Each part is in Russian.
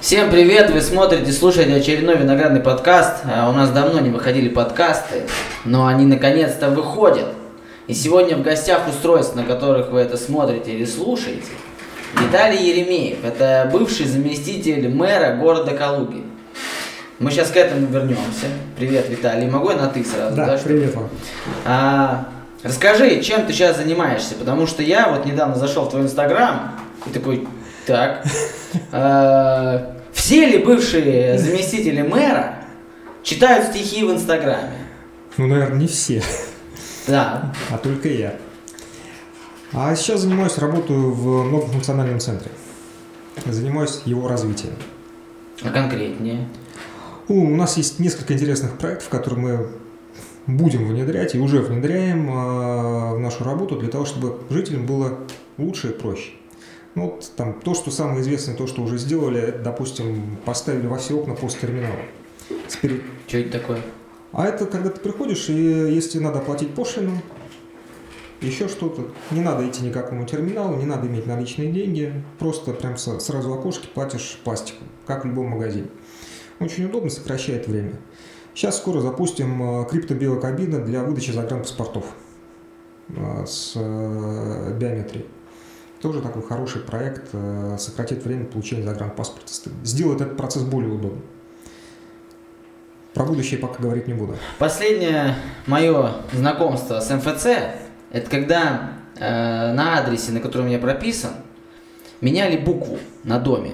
Всем привет! Вы смотрите, слушаете очередной виноградный подкаст. А, У нас давно не выходили подкасты, но они наконец-то выходят. И сегодня в гостях устройств, на которых вы это смотрите или слушаете, Виталий Еремеев. Это бывший заместитель мэра города Калуги. Мы сейчас к этому вернемся. Привет, Виталий. Могу я на ты сразу? Да, что- привет вам. А, расскажи, чем ты сейчас занимаешься? Потому что я вот недавно зашел в твой инстаграм и такой, так, а, все ли бывшие заместители мэра читают стихи в инстаграме? Ну, наверное, не все, Да. а только я. А сейчас занимаюсь, работаю в многофункциональном центре. Занимаюсь его развитием. А конкретнее? У, нас есть несколько интересных проектов, которые мы будем внедрять и уже внедряем а, в нашу работу для того, чтобы жителям было лучше и проще. Ну, вот там то, что самое известное, то, что уже сделали, допустим, поставили во все окна посттерминалы. Теперь Что это такое? А это когда ты приходишь, и если надо оплатить пошлину, еще что-то, не надо идти никакому терминалу, не надо иметь наличные деньги, просто прям сразу в окошке платишь пластиком, как в любом магазине. Очень удобно, сокращает время. Сейчас скоро запустим э, криптобиокабины для выдачи загранпаспортов э, с э, биометрией. Тоже такой хороший проект, сократит время получения загранпаспорта, сделает этот процесс более удобным. Про будущее пока говорить не буду. Последнее мое знакомство с МФЦ, это когда э, на адресе, на котором я прописан, меняли букву на доме.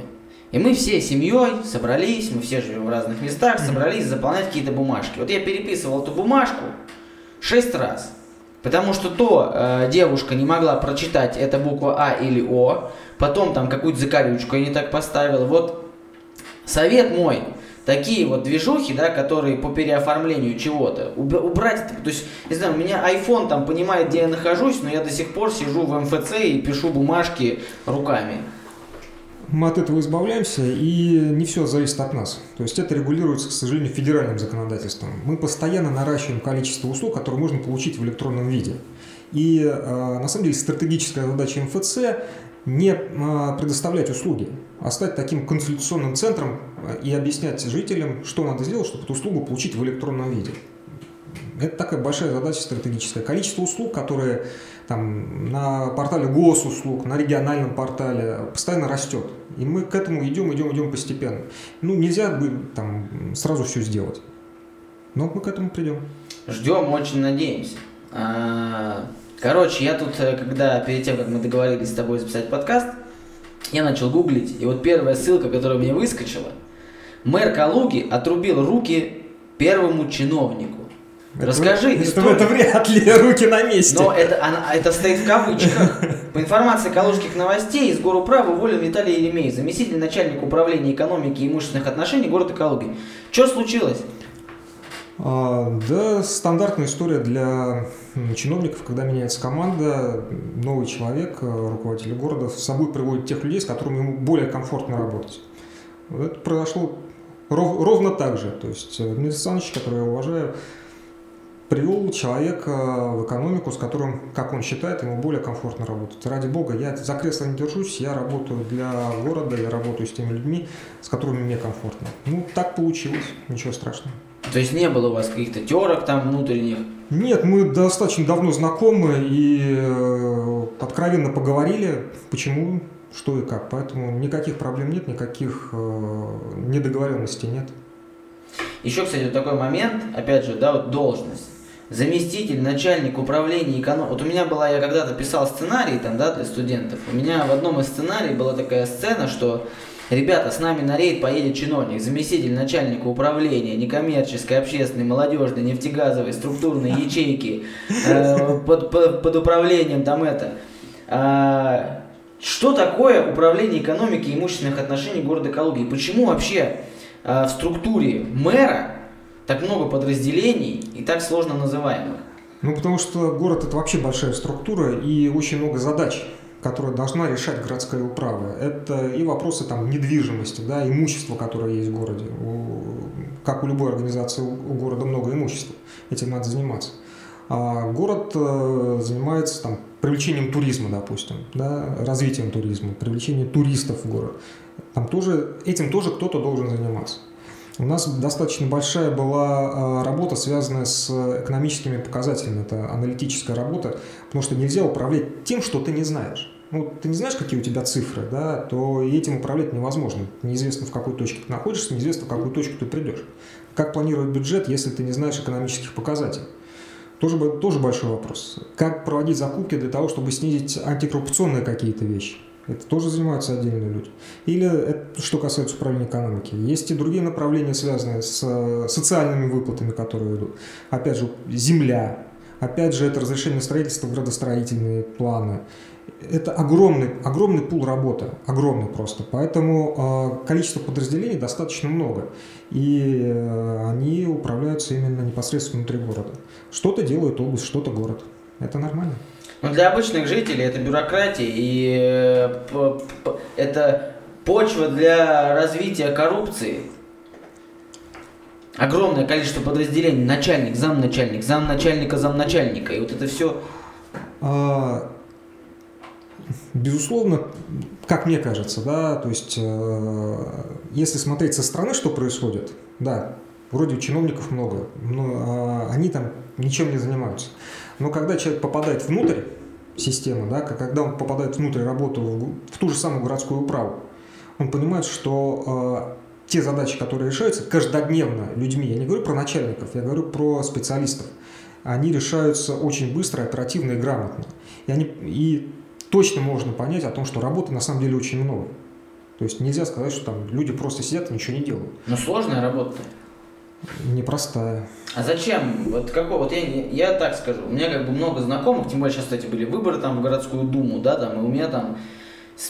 И мы всей семьей собрались, мы все живем в разных местах, собрались заполнять какие-то бумажки. Вот я переписывал эту бумажку шесть раз. Потому что то э, девушка не могла прочитать, это буква А или О, потом там какую-то закорючку я не так поставил. Вот совет мой, такие вот движухи, да, которые по переоформлению чего-то, уб- убрать это. То есть, не знаю, у меня iPhone там понимает, где я нахожусь, но я до сих пор сижу в МФЦ и пишу бумажки руками. Мы от этого избавляемся, и не все зависит от нас. То есть это регулируется, к сожалению, федеральным законодательством. Мы постоянно наращиваем количество услуг, которые можно получить в электронном виде. И э, на самом деле стратегическая задача МФЦ не э, предоставлять услуги, а стать таким консультационным центром э, и объяснять жителям, что надо сделать, чтобы эту услугу получить в электронном виде. Это такая большая задача стратегическая. Количество услуг, которые там, на портале госуслуг, на региональном портале постоянно растет. И мы к этому идем, идем, идем постепенно. Ну, нельзя бы там сразу все сделать. Но мы к этому придем. Ждем, очень надеемся. А, Короче, я тут, э, когда перед тем, как мы договорились с тобой записать подкаст, я начал гуглить, и вот первая ссылка, которая мне выскочила, мэр Калуги отрубил руки первому чиновнику. Расскажи это, историю. это вряд ли руки на месте. Но это, она- это стоит в кавычках. По информации калужских новостей, из Горуправа уволен Виталий Еремей, заместитель начальника управления экономики и имущественных отношений города Калуги. Что случилось? А, да, стандартная история для чиновников, когда меняется команда, новый человек, э, руководитель города, с собой приводит тех людей, с которыми ему более комфортно работать. Вот Это произошло ров- ровно так же. То есть э, Дмитрий Александрович, которого я уважаю, привел человека в экономику, с которым, как он считает, ему более комфортно работать. Ради бога, я за кресло не держусь, я работаю для города, я работаю с теми людьми, с которыми мне комфортно. Ну, так получилось, ничего страшного. То есть не было у вас каких-то терок там внутренних? Нет, мы достаточно давно знакомы и э, откровенно поговорили, почему, что и как. Поэтому никаких проблем нет, никаких э, недоговоренностей нет. Еще, кстати, вот такой момент, опять же, да, вот должность. Заместитель, начальник управления экономикой. Вот у меня была, я когда-то писал сценарий там, да, для студентов. У меня в одном из сценариев была такая сцена, что ребята, с нами на рейд поедет чиновник, заместитель начальника управления некоммерческой, общественной, молодежной, нефтегазовой, структурной ячейки э, под, под- под управлением там это. А, что такое управление экономики и имущественных отношений города Калуги? Почему вообще а, в структуре мэра так много подразделений и так сложно называемых? Ну, потому что город это вообще большая структура и очень много задач, которые должна решать городская управа. Это и вопросы там недвижимости, да, имущества, которое есть в городе. У- как у любой организации у у города много имущества. этим надо заниматься. А город э, занимается там, привлечением туризма, допустим, да, развитием туризма, привлечением туристов в город. Там тоже, этим тоже кто-то должен заниматься. У нас достаточно большая была а, работа, связанная с экономическими показателями. Это аналитическая работа, потому что нельзя управлять тем, что ты не знаешь. Ну, ты не знаешь, какие у тебя цифры, да, то этим управлять невозможно. Неизвестно, в какой точке ты находишься, неизвестно, в какую точку ты придешь. Как планировать бюджет, если ты не знаешь экономических показателей? Тоже, тоже большой вопрос. Как проводить закупки для того, чтобы снизить антикоррупционные какие-то вещи? Это тоже занимаются отдельные люди. Или это, что касается управления экономики. Есть и другие направления, связанные с э, социальными выплатами, которые идут. Опять же, земля. Опять же, это разрешение строительства, градостроительные планы. Это огромный, огромный пул работы, огромный просто. Поэтому э, количество подразделений достаточно много. И э, они управляются именно непосредственно внутри города. Что-то делает область, что-то город. Это нормально. Но для обычных жителей это бюрократия и э, это почва для развития коррупции. Огромное количество подразделений, начальник, замначальник, замначальника, замначальника, и вот это все. А, безусловно, как мне кажется, да, то есть, э, если смотреть со стороны, что происходит, да, вроде чиновников много, но э, они там ничем не занимаются. Но когда человек попадает внутрь системы, да, когда он попадает внутрь работы в, ту же самую городскую управу, он понимает, что э, те задачи, которые решаются каждодневно людьми, я не говорю про начальников, я говорю про специалистов, они решаются очень быстро, оперативно и грамотно. И, они, и точно можно понять о том, что работы на самом деле очень много. То есть нельзя сказать, что там люди просто сидят и ничего не делают. Но сложная работа. Непростая. А зачем? Вот какой, вот я, я так скажу, у меня как бы много знакомых, тем более сейчас, кстати, были выборы там в городскую думу, да, там, и у меня там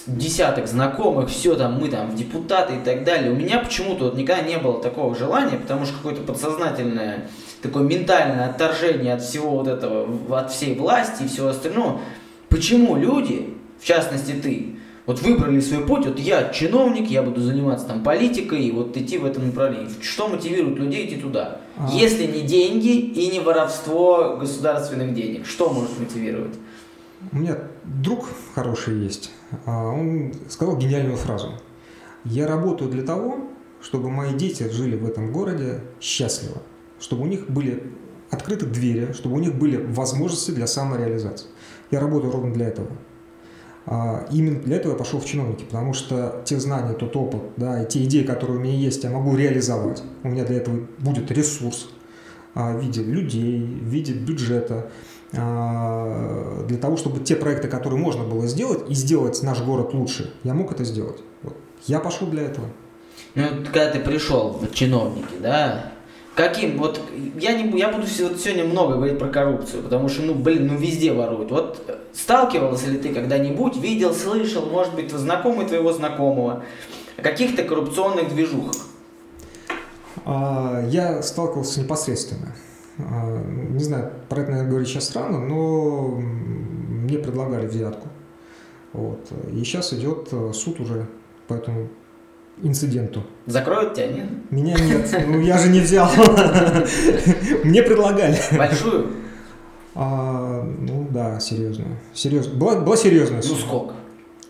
десяток знакомых, все там, мы там в депутаты и так далее. У меня почему-то вот никогда не было такого желания, потому что какое-то подсознательное, такое ментальное отторжение от всего вот этого, от всей власти и всего остального. Почему люди, в частности ты, вот выбрали свой путь, вот я чиновник, я буду заниматься там политикой и вот идти в этом направлении. Что мотивирует людей идти туда? А. Если не деньги и не воровство государственных денег, что может мотивировать? У меня друг хороший есть, а он сказал гениальную фразу. Я работаю для того, чтобы мои дети жили в этом городе счастливо, чтобы у них были открыты двери, чтобы у них были возможности для самореализации. Я работаю ровно для этого. А, именно для этого я пошел в чиновники, потому что те знания, тот опыт, да, и те идеи, которые у меня есть, я могу реализовать. У меня для этого будет ресурс а, в виде людей, в виде бюджета, а, для того, чтобы те проекты, которые можно было сделать и сделать наш город лучше, я мог это сделать. Вот. Я пошел для этого. Ну, когда ты пришел в чиновники, да, Каким? Вот я не я буду сегодня много говорить про коррупцию, потому что, ну, блин, ну везде воруют. Вот э, сталкивался ли ты когда-нибудь, видел, слышал, может быть, знакомый твоего знакомого, о каких-то коррупционных движухах? А, я сталкивался непосредственно. А, не знаю, про это, наверное, говорить сейчас странно, но мне предлагали взятку. Вот. И сейчас идет э, суд уже по этому инциденту. Закроют тебя, нет? Меня нет. Ну, я же не взял. Мне предлагали. Большую? А, ну да, серьезную. Серьезно. Была, была серьезная сумма. Ну сколько?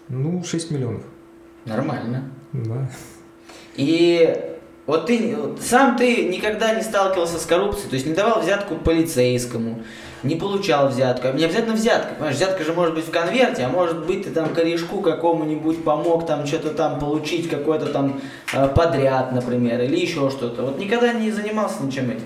Ну, 6 миллионов. Нормально. Да. И вот ты сам ты никогда не сталкивался с коррупцией, то есть не давал взятку полицейскому, не получал взятку. А не обязательно взятка, понимаешь, взятка же может быть в конверте, а может быть ты там корешку какому-нибудь помог там что-то там получить, какой-то там э, подряд, например, или еще что-то. Вот никогда не занимался ничем этим.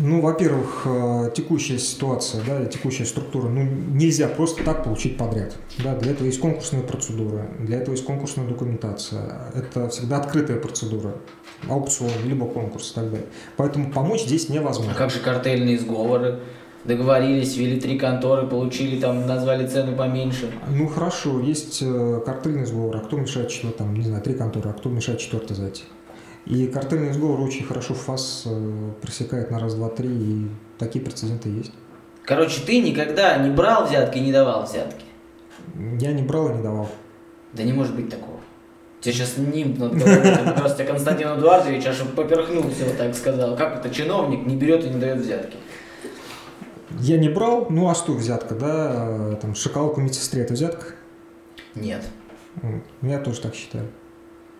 Ну, во-первых, э, текущая ситуация, да, текущая структура, ну, нельзя просто так получить подряд. Да, для этого есть конкурсная процедура, для этого есть конкурсная документация. Это всегда открытая процедура, аукцион, либо конкурс и так далее. Поэтому помочь здесь невозможно. А как же картельные сговоры? Договорились, ввели три конторы, получили там, назвали цену поменьше. Ну хорошо, есть э, картельный сговор, а кто мешает что там, не знаю, три конторы, а кто мешает четвертый зайти? И картельный сговор очень хорошо ФАС э, пресекает на раз, два, три, и такие прецеденты есть. Короче, ты никогда не брал взятки и не давал взятки? Я не брал и не давал. Да не может быть такого. Тебе сейчас нимб над головой, просто Константин Эдуардович аж поперхнулся, вот так сказал. Как это чиновник не берет и не дает взятки? Я не брал, ну а что взятка, да? Там шоколадку медсестре это взятка? Нет. Я тоже так считаю.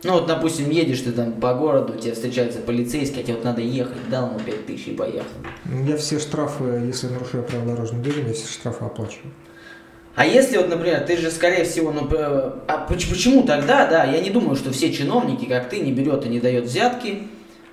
Ну вот, допустим, едешь ты там по городу, тебе встречается полицейский, а тебе вот надо ехать, дал ему 5 тысяч и поехал. Ну, Я все штрафы, если нарушаю правила дорожного движения, я все штрафы оплачиваю. А если вот, например, ты же, скорее всего, ну, э, а поч- почему тогда, да, я не думаю, что все чиновники, как ты, не берет и не дает взятки.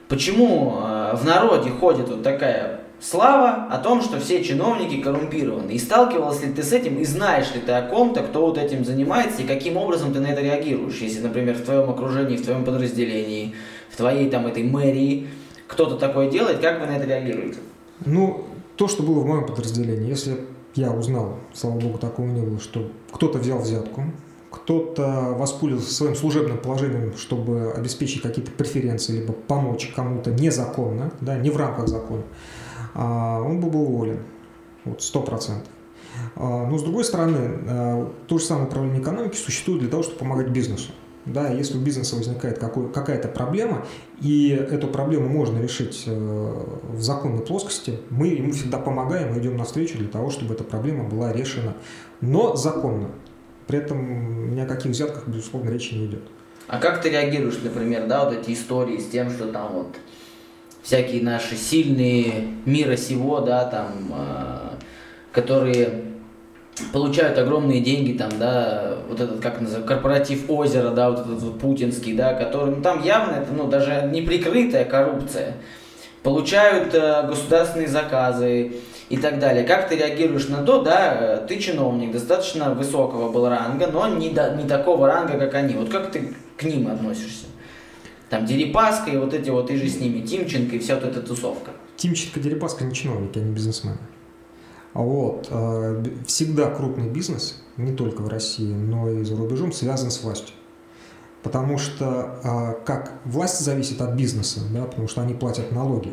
Почему э, в народе ходит вот такая слава о том, что все чиновники коррумпированы? И сталкивался ли ты с этим, и знаешь ли ты о ком-то, кто вот этим занимается, и каким образом ты на это реагируешь? Если, например, в твоем окружении, в твоем подразделении, в твоей там этой мэрии кто-то такое делает, как вы на это реагируете? Ну, то, что было в моем подразделении, если я узнал, слава богу, такого не было, что кто-то взял взятку, кто-то воспользовался своим служебным положением, чтобы обеспечить какие-то преференции, либо помочь кому-то незаконно, да, не в рамках закона, он был бы уволен. Вот, сто процентов. А, Но, с другой стороны, а, то же самое управление экономики существует для того, чтобы помогать бизнесу. Да, если у бизнеса возникает какая-то проблема, и эту проблему можно решить э, в законной плоскости, мы ему всегда помогаем и идем навстречу для того, чтобы эта проблема была решена, но законно. При этом ни о каких взятках, безусловно, речи не идет. А как ты реагируешь, например, да, вот эти истории с тем, что там вот всякие наши сильные мира сего, да, там, э, которые получают огромные деньги, там, да, вот этот, как называется, корпоратив озера, да, вот этот вот путинский, да, который, ну, там явно это, ну, даже неприкрытая коррупция. Получают э, государственные заказы и так далее. Как ты реагируешь на то, да, э, ты чиновник достаточно высокого был ранга, но не, до- не такого ранга, как они. Вот как ты к ним относишься? Там Дерипаска и вот эти вот, и же с ними, Тимченко и вся вот эта тусовка. Тимченко Дерипаска не чиновники, они бизнесмены. А Вот. э, Всегда крупный бизнес, не только в России, но и за рубежом, связан с властью. Потому что а, как власть зависит от бизнеса, да, потому что они платят налоги,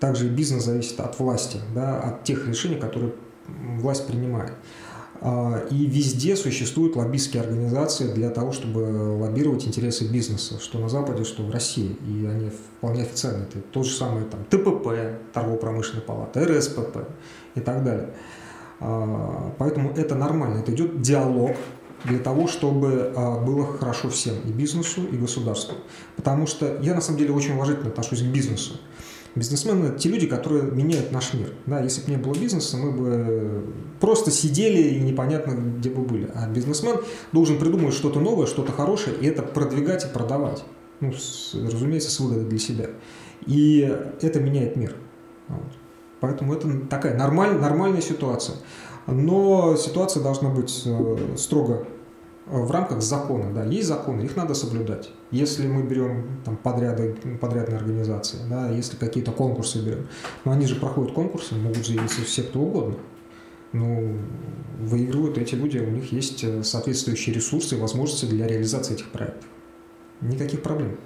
также и бизнес зависит от власти, да, от тех решений, которые власть принимает. А, И везде существуют лоббистские организации для того, чтобы лоббировать интересы бизнеса, что на Западе, что в России. И они вполне официально. Это то же самое там ТПП, торгово-промышленная палата, РСПП и так далее. А, Поэтому это нормально. Это идет диалог для того, чтобы а, было хорошо всем, и бизнесу, и государству. Потому что я на самом деле очень уважительно отношусь к бизнесу. Бизнесмены – это те люди, которые меняют наш мир. Да, если бы не было бизнеса, мы бы просто сидели и непонятно, где бы были. А бизнесмен должен придумать что-то новое, что-то хорошее, и это продвигать и продавать. Ну, с- разумеется, с выгодой для себя. И это меняет мир. Вот. Поэтому это такая нормаль- нормальная ситуация. Но ситуация должна быть э, строго э, в рамках закона. Да. Есть законы, их надо соблюдать. Если мы берем там, подряды, подрядные организации, да, если какие-то конкурсы берем, но они же проходят конкурсы, могут заявиться все кто угодно. Ну, выигрывают эти люди, у них есть э, соответствующие ресурсы и возможности для реализации этих проектов. Никаких проблем.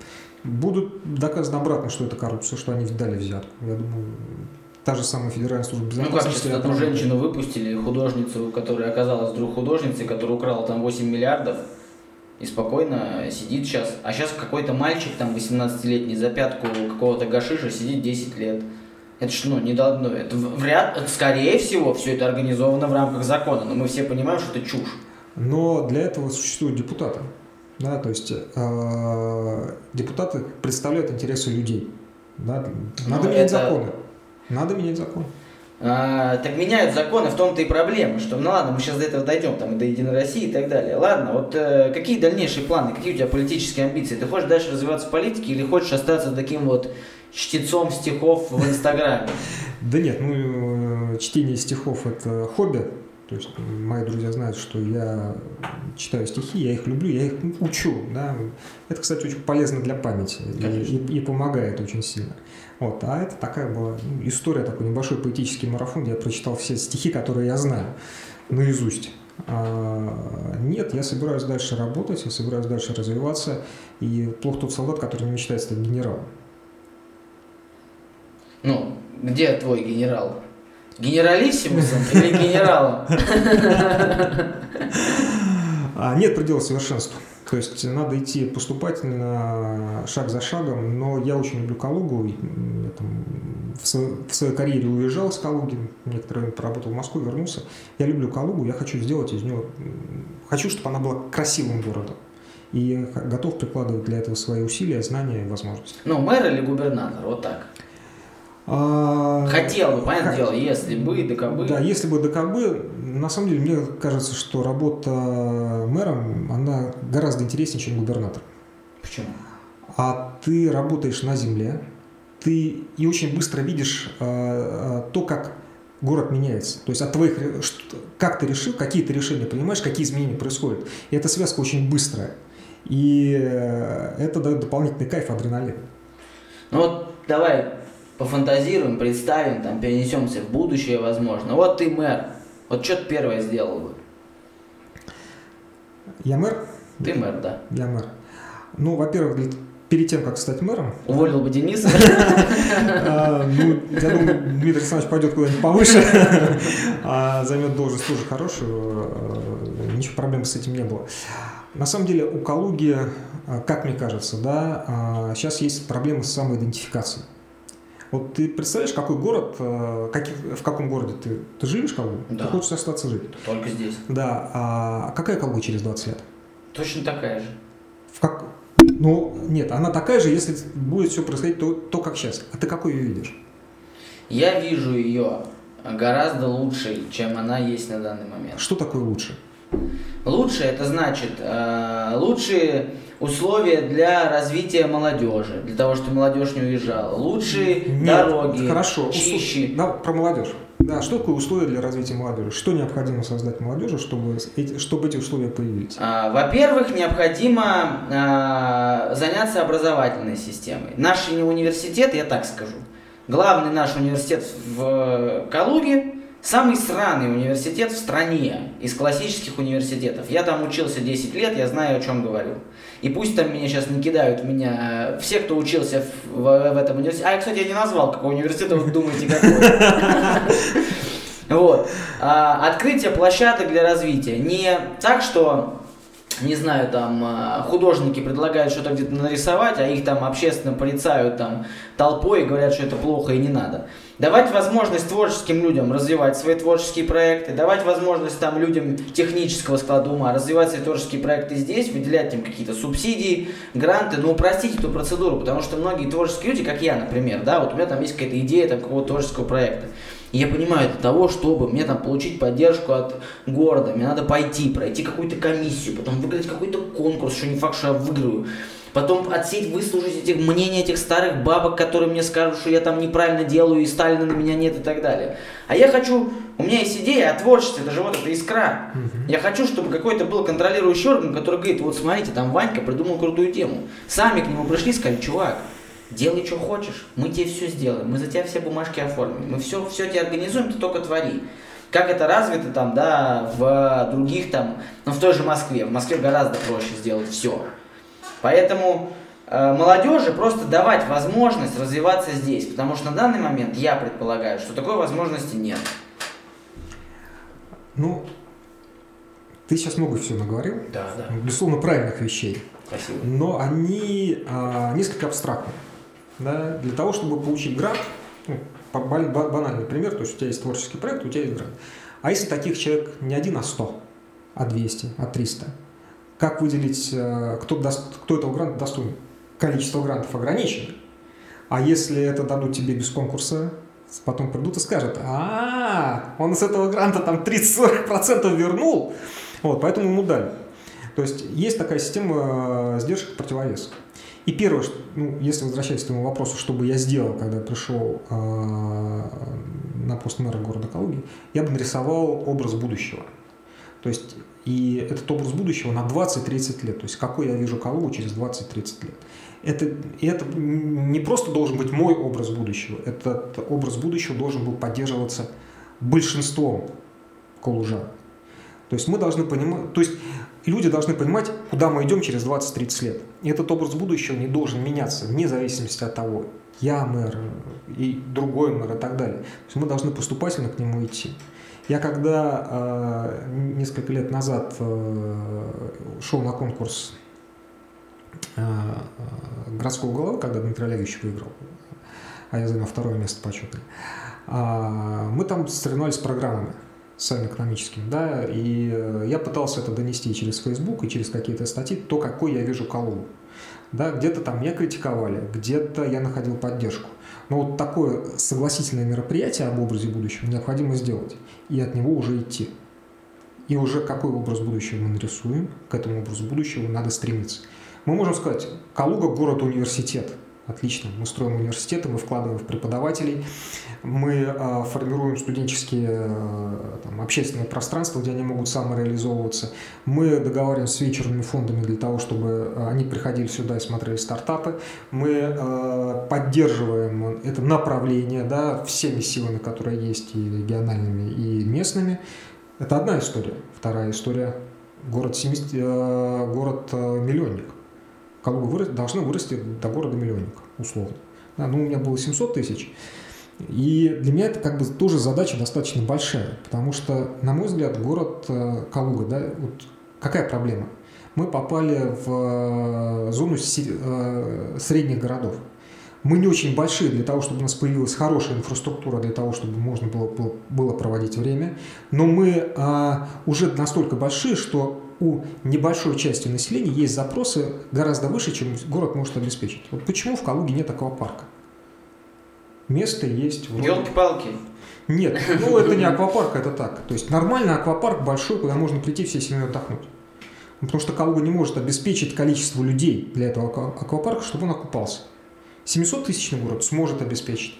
Будут доказано обратно, что это коррупция, что они дали взятку. Я думаю, та же самая Федеральная служба Ну как безопасности. сейчас одну отработает. женщину выпустили, художницу, которая оказалась вдруг художницей, которая украла там 8 миллиардов, и спокойно сидит сейчас. А сейчас какой-то мальчик, там 18-летний, за пятку какого-то гашиша сидит 10 лет. Это что, ну, не должно, это вряд, это, скорее всего, все это организовано в рамках закона, но мы все понимаем, что это чушь. Но для этого существуют депутаты. Да, то есть э, депутаты представляют интересы людей. Да, надо Ну, менять это- законы. Надо менять законы. А, так меняют законы, в том-то и проблема, что, ну ладно, мы сейчас до этого дойдем, там, и до Единой России и так далее. Ладно, вот э, какие дальнейшие планы, какие у тебя политические амбиции? Ты хочешь дальше развиваться в политике или хочешь остаться таким вот чтецом стихов в Инстаграме? Да нет, ну э, чтение стихов это хобби. То есть мои друзья знают, что я читаю стихи, я их люблю, я их учу. Да. Это, кстати, очень полезно для памяти и- и помогает очень сильно. Вот. А это такая была ну, история, такой небольшой поэтический марафон, где я прочитал все стихи, которые я знаю наизусть. А, нет, я собираюсь дальше работать, я собираюсь дальше развиваться. И плохо тот солдат, который не мечтает стать генералом. Ну, где твой генерал? Генералиссимусом или генералом? А, нет предела совершенству. То есть надо идти поступательно, шаг за шагом, но я очень люблю Калугу. Я там в, в своей карьере уезжал с Калуги, некоторое время поработал в Москве, вернулся. Я люблю Калугу, я хочу сделать из нее... Хочу, чтобы она была красивым городом. И готов прикладывать для этого свои усилия, знания и возможности. Ну, мэр или губернатор, вот так. А... Хотел бы, понятное Х... дело, если бы ДКБ. Да, если бы ДКБ, на самом деле, мне кажется, что работа мэром, она гораздо интереснее, чем губернатор. Почему? А ты работаешь на земле, ты и очень быстро видишь э, то, как город меняется. То есть от твоих, как ты решил, какие ты решения принимаешь, какие изменения происходят. И эта связка очень быстрая. И это дает дополнительный кайф, адреналин. Ну вот давай пофантазируем, представим, там, перенесемся в будущее, возможно. Вот ты мэр. Вот что ты первое сделал бы? Я мэр? Ты мэр, да. Я мэр. Ну, во-первых, перед тем, как стать мэром... Уволил бы Дениса? А, ну, я думаю, Дмитрий Александрович пойдет куда-нибудь повыше, а займет должность тоже хорошую, э, ничего проблем с этим не было. На самом деле у Калуги, как мне кажется, да, сейчас есть проблемы с самоидентификацией. Вот ты представляешь, какой город, э, как, в каком городе ты, ты живешь, Калуга? Да. Ты хочешь остаться жить? Только здесь. Да. А какая Калуга через 20 лет? Точно такая же. В как... Ну, нет, она такая же, если будет все происходить то, то, как сейчас. А ты какой ее видишь? Я вижу ее гораздо лучше, чем она есть на данный момент. Что такое лучше? Лучше это значит э, лучшие условия для развития молодежи, для того, чтобы молодежь не уезжала. Лучшие Нет, дороги, хорошо. чище. Да, про молодежь. Да, что такое условия для развития молодежи? Что необходимо создать молодежи, чтобы эти, чтобы эти условия появились? А, во-первых, необходимо а, заняться образовательной системой. Наши университеты, я так скажу, главный наш университет в Калуге Самый сраный университет в стране из классических университетов. Я там учился 10 лет, я знаю, о чем говорю. И пусть там меня сейчас не кидают меня все, кто учился в, в, в этом университете. А, кстати, я не назвал, какой университет вы думаете, какой. Вот. А, открытие площадок для развития. Не так, что не знаю, там а, художники предлагают что-то где-то нарисовать, а их там общественно порицают там толпой и говорят, что это плохо и не надо. Давать возможность творческим людям развивать свои творческие проекты, давать возможность там людям технического склада ума развивать свои творческие проекты здесь, выделять им какие-то субсидии, гранты, но упростить эту процедуру, потому что многие творческие люди, как я, например, да, вот у меня там есть какая-то идея там какого-то творческого проекта. И я понимаю, для того, чтобы мне там получить поддержку от города, мне надо пойти, пройти какую-то комиссию, потом выиграть какой-то конкурс, что не факт, что я выиграю. Потом отсеять, выслушать этих мнения этих старых бабок, которые мне скажут, что я там неправильно делаю, и Сталина на меня нет и так далее. А я хочу, у меня есть идея о творчестве, это же вот эта искра. Угу. Я хочу, чтобы какой-то был контролирующий орган, который говорит, вот смотрите, там Ванька придумал крутую тему. Сами к нему пришли и сказали, чувак, делай, что хочешь, мы тебе все сделаем, мы за тебя все бумажки оформим, мы все, все тебе организуем, ты только твори. Как это развито там, да, в других там, ну в той же Москве. В Москве гораздо проще сделать все. Поэтому э, молодежи просто давать возможность развиваться здесь, потому что на данный момент я предполагаю, что такой возможности нет. Ну, ты сейчас много всего наговорил. Да, да. Безусловно, правильных вещей. Спасибо. Но они а, несколько абстрактны. Да? Для того, чтобы получить грант, ну, банальный пример, то есть у тебя есть творческий проект, у тебя есть грант. А если таких человек не один, а сто, а 200, а 300, как выделить, э, кто, даст, кто этого гранта достоин? Количество грантов ограничено. А если это дадут тебе без конкурса, потом придут и скажут, а, он с этого гранта там 30-40% вернул, вот, поэтому ему дали. То есть есть такая система э, сдержек противовесов. И первое, ну, если возвращаясь к твоему вопросу, что бы я сделал, когда пришел э, на пост мэра города Калуги, я бы нарисовал образ будущего. То есть и этот образ будущего на 20-30 лет. То есть какой я вижу Калугу через 20-30 лет. Это, это не просто должен быть мой образ будущего. Этот образ будущего должен был поддерживаться большинством калужан. То есть мы должны понимать, то есть люди должны понимать, куда мы идем через 20-30 лет. И этот образ будущего не должен меняться, вне зависимости от того, я мэр и другой мэр и так далее. То есть мы должны поступательно к нему идти. Я когда э, несколько лет назад э, шел на конкурс э, городского главы, когда Дмитрий Олегович выиграл, а я занял второе место почетное, э, мы там соревновались с программами социально-экономическими, да, и я пытался это донести через Facebook и через какие-то статьи, то, какой я вижу Калугу. Да, где-то там меня критиковали, где-то я находил поддержку. Но вот такое согласительное мероприятие об образе будущего необходимо сделать и от него уже идти. И уже какой образ будущего мы нарисуем, к этому образу будущего надо стремиться. Мы можем сказать, Калуга – город-университет – Отлично. Мы строим университеты, мы вкладываем в преподавателей, мы э, формируем студенческие э, там, общественные пространства, где они могут самореализовываться. Мы договариваемся с вечерными фондами для того, чтобы они приходили сюда и смотрели стартапы. Мы поддерживаем это направление да, всеми силами, которые есть, и региональными, и местными. Это одна история. Вторая история – город, 70, город миллионник Калуга вырас, должна вырасти до города-миллионника, условно. Да, ну, у меня было 700 тысяч. И для меня это как бы тоже задача достаточно большая, потому что, на мой взгляд, город э, Калуга, да, вот какая проблема? Мы попали в э, зону э, средних городов. Мы не очень большие для того, чтобы у нас появилась хорошая инфраструктура, для того, чтобы можно было, было, проводить время, но мы уже настолько большие, что у небольшой части населения есть запросы гораздо выше, чем город может обеспечить. Вот почему в Калуге нет аквапарка? Место есть. Вроде... Елки-палки. Нет, ну это не аквапарк, это так. То есть нормальный аквапарк большой, куда можно прийти всей семьей отдохнуть. Ну, потому что Калуга не может обеспечить количество людей для этого аквапарка, чтобы он окупался. 700 тысячный город сможет обеспечить.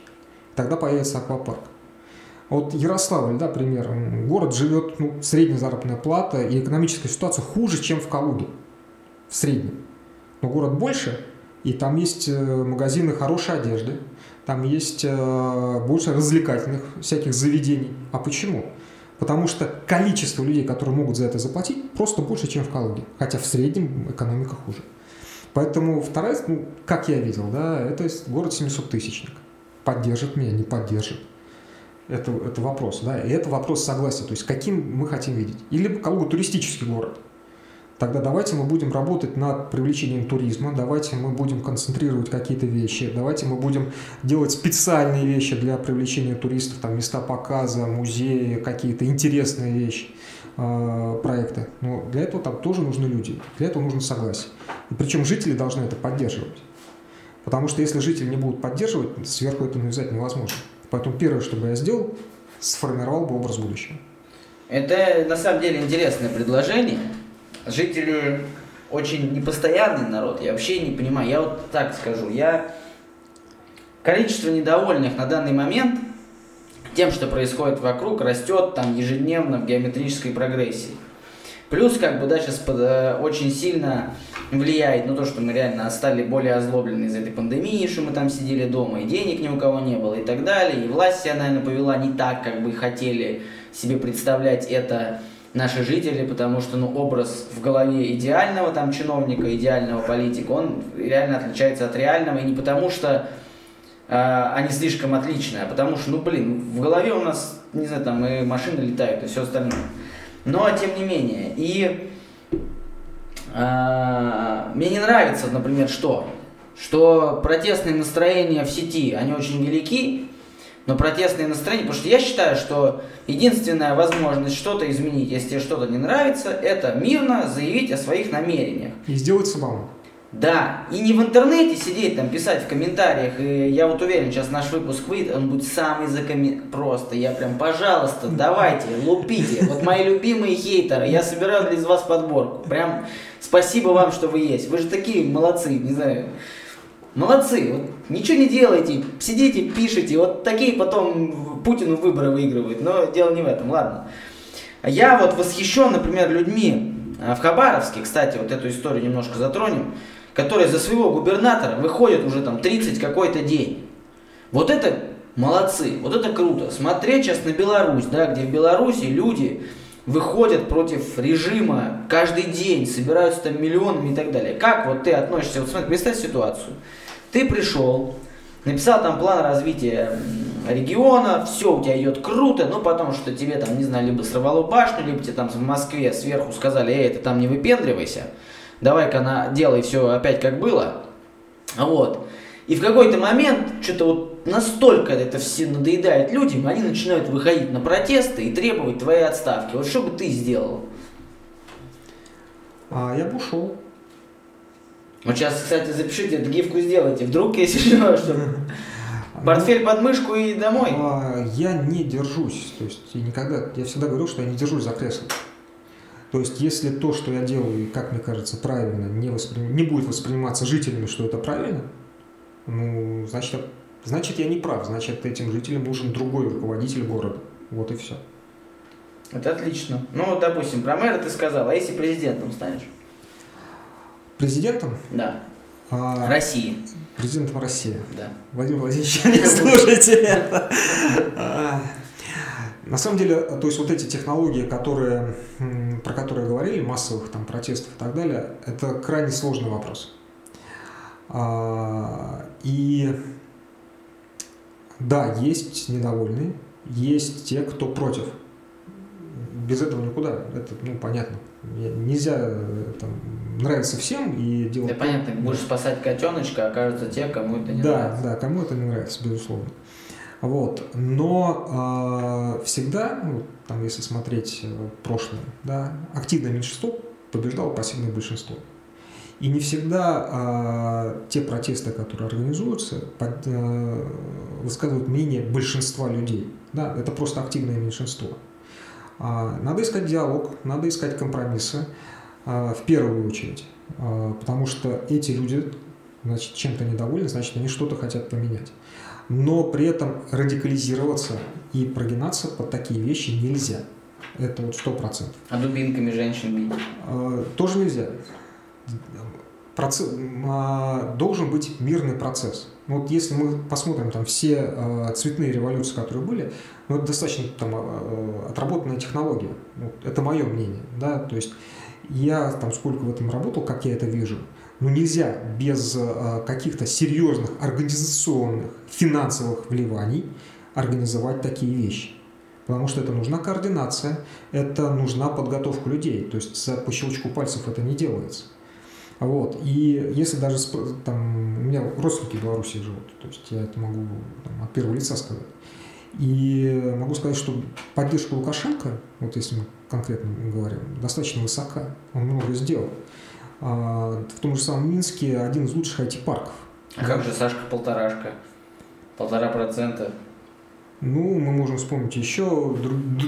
Тогда появится аквапарк. Вот Ярославль, да, пример. Город живет, ну, средняя заработная плата и экономическая ситуация хуже, чем в Калуге. В среднем. Но город больше, и там есть э, магазины хорошей одежды, там есть э, больше развлекательных всяких заведений. А почему? Потому что количество людей, которые могут за это заплатить, просто больше, чем в Калуге. Хотя в среднем экономика хуже. Поэтому вторая, ну, как я видел, да, это город 700-тысячник. Поддержит меня, не поддержит. Это, это вопрос, да, и это вопрос согласия, то есть каким мы хотим видеть. Или Калуга туристический город. Тогда давайте мы будем работать над привлечением туризма, давайте мы будем концентрировать какие-то вещи, давайте мы будем делать специальные вещи для привлечения туристов, там места показа, музеи, какие-то интересные вещи, э, проекты. Но для этого там тоже нужны люди, для этого нужно согласие. И причем жители должны это поддерживать. Потому что если жители не будут поддерживать, сверху это навязать невозможно. Поэтому первое, что бы я сделал, сформировал бы образ будущего. Это на самом деле интересное предложение. Жители очень непостоянный народ. Я вообще не понимаю. Я вот так скажу. Я количество недовольных на данный момент тем, что происходит вокруг, растет там ежедневно в геометрической прогрессии. Плюс, как бы, да, сейчас под, э, очень сильно влияет на то, что мы реально стали более озлоблены из этой пандемии, что мы там сидели дома, и денег ни у кого не было, и так далее. И власть себя, наверное, повела не так, как бы хотели себе представлять это наши жители, потому что, ну, образ в голове идеального там чиновника, идеального политика, он реально отличается от реального, и не потому что э, они слишком отличные, а потому что, ну, блин, в голове у нас, не знаю, там и машины летают, и все остальное. Но, тем не менее, и мне не нравится, например, что? Что протестные настроения в сети, они очень велики, но протестные настроения, потому что я считаю, что единственная возможность что-то изменить, если тебе что-то не нравится, это мирно заявить о своих намерениях. И сделать самому. Да, и не в интернете сидеть там, писать в комментариях, и я вот уверен, сейчас наш выпуск выйдет, он будет самый закоми... Просто, я прям, пожалуйста, давайте, лупите. Вот мои любимые хейтеры, я собираю для вас подборку. Прям спасибо вам, что вы есть. Вы же такие молодцы, не знаю. Молодцы, вот ничего не делайте, сидите, пишите, вот такие потом Путину выборы выигрывают, но дело не в этом, ладно. Я вот восхищен, например, людьми а, в Хабаровске, кстати, вот эту историю немножко затронем, которые за своего губернатора выходят уже там 30 какой-то день. Вот это молодцы, вот это круто. Смотреть сейчас на Беларусь, да, где в Беларуси люди выходят против режима каждый день, собираются там миллионами и так далее. Как вот ты относишься, вот смотри, представь ситуацию. Ты пришел, написал там план развития региона, все у тебя идет круто, но потом что тебе там, не знаю, либо сорвало башню, либо тебе там в Москве сверху сказали, эй, ты там не выпендривайся, давай-ка на, делай все опять как было. Вот. И в какой-то момент что-то вот настолько это все надоедает людям, они начинают выходить на протесты и требовать твоей отставки. Вот что бы ты сделал? А я бы ушел. Вот сейчас, кстати, запишите, эту гифку сделайте. Вдруг, если что, что портфель под мышку и домой. А, я не держусь. То есть никогда, я всегда говорил, что я не держусь за кресло. То есть, если то, что я делаю, как мне кажется, правильно, не, воспри... не будет восприниматься жителями, что это правильно, ну, значит, значит, я не прав. Значит, этим жителям нужен другой руководитель города. Вот и все. Это отлично. Ну, допустим, про мэра ты сказал, а если президентом станешь? Президентом? Да. А, России. Президентом России. Да. Владимир Владимирович, не слушайте это. А, на самом деле, то есть вот эти технологии, которые, про которые говорили, массовых там протестов и так далее, это крайне сложный вопрос. А, и да, есть недовольные, есть те, кто против. Без этого никуда. Это, ну, понятно. Нельзя там, нравится всем и делать... Да, понятно. Будешь спасать котеночка, окажется те, кому это не да, нравится. Да, кому это не нравится, безусловно. Вот. Но э, всегда, ну, там, если смотреть э, прошлое, да, активное меньшинство побеждало пассивное большинство. И не всегда э, те протесты, которые организуются, под, э, высказывают мнение большинства людей. Да, это просто активное меньшинство. Э, надо искать диалог, надо искать компромиссы э, в первую очередь. Э, потому что эти люди значит, чем-то недовольны, значит, они что-то хотят поменять. Но при этом радикализироваться и прогинаться под такие вещи нельзя. Это вот сто процентов. А дубинками женщин бить? Э, тоже нельзя процесс, а, должен быть мирный процесс. Вот если мы посмотрим там все а, цветные революции, которые были, ну, это достаточно там, а, отработанная технология. Вот, это мое мнение. Да? То есть я там сколько в этом работал, как я это вижу, ну нельзя без каких-то серьезных организационных, финансовых вливаний организовать такие вещи. Потому что это нужна координация, это нужна подготовка людей. То есть по щелчку пальцев это не делается. Вот. И если даже там, у меня родственники в Беларуси живут, то есть я это могу там, от первого лица сказать. И могу сказать, что поддержка Лукашенко, вот если мы конкретно говорим, достаточно высока. Он много сделал. А, в том же самом Минске один из лучших IT-парков. А как же Сашка Полторашка? Полтора процента. Ну, мы можем вспомнить еще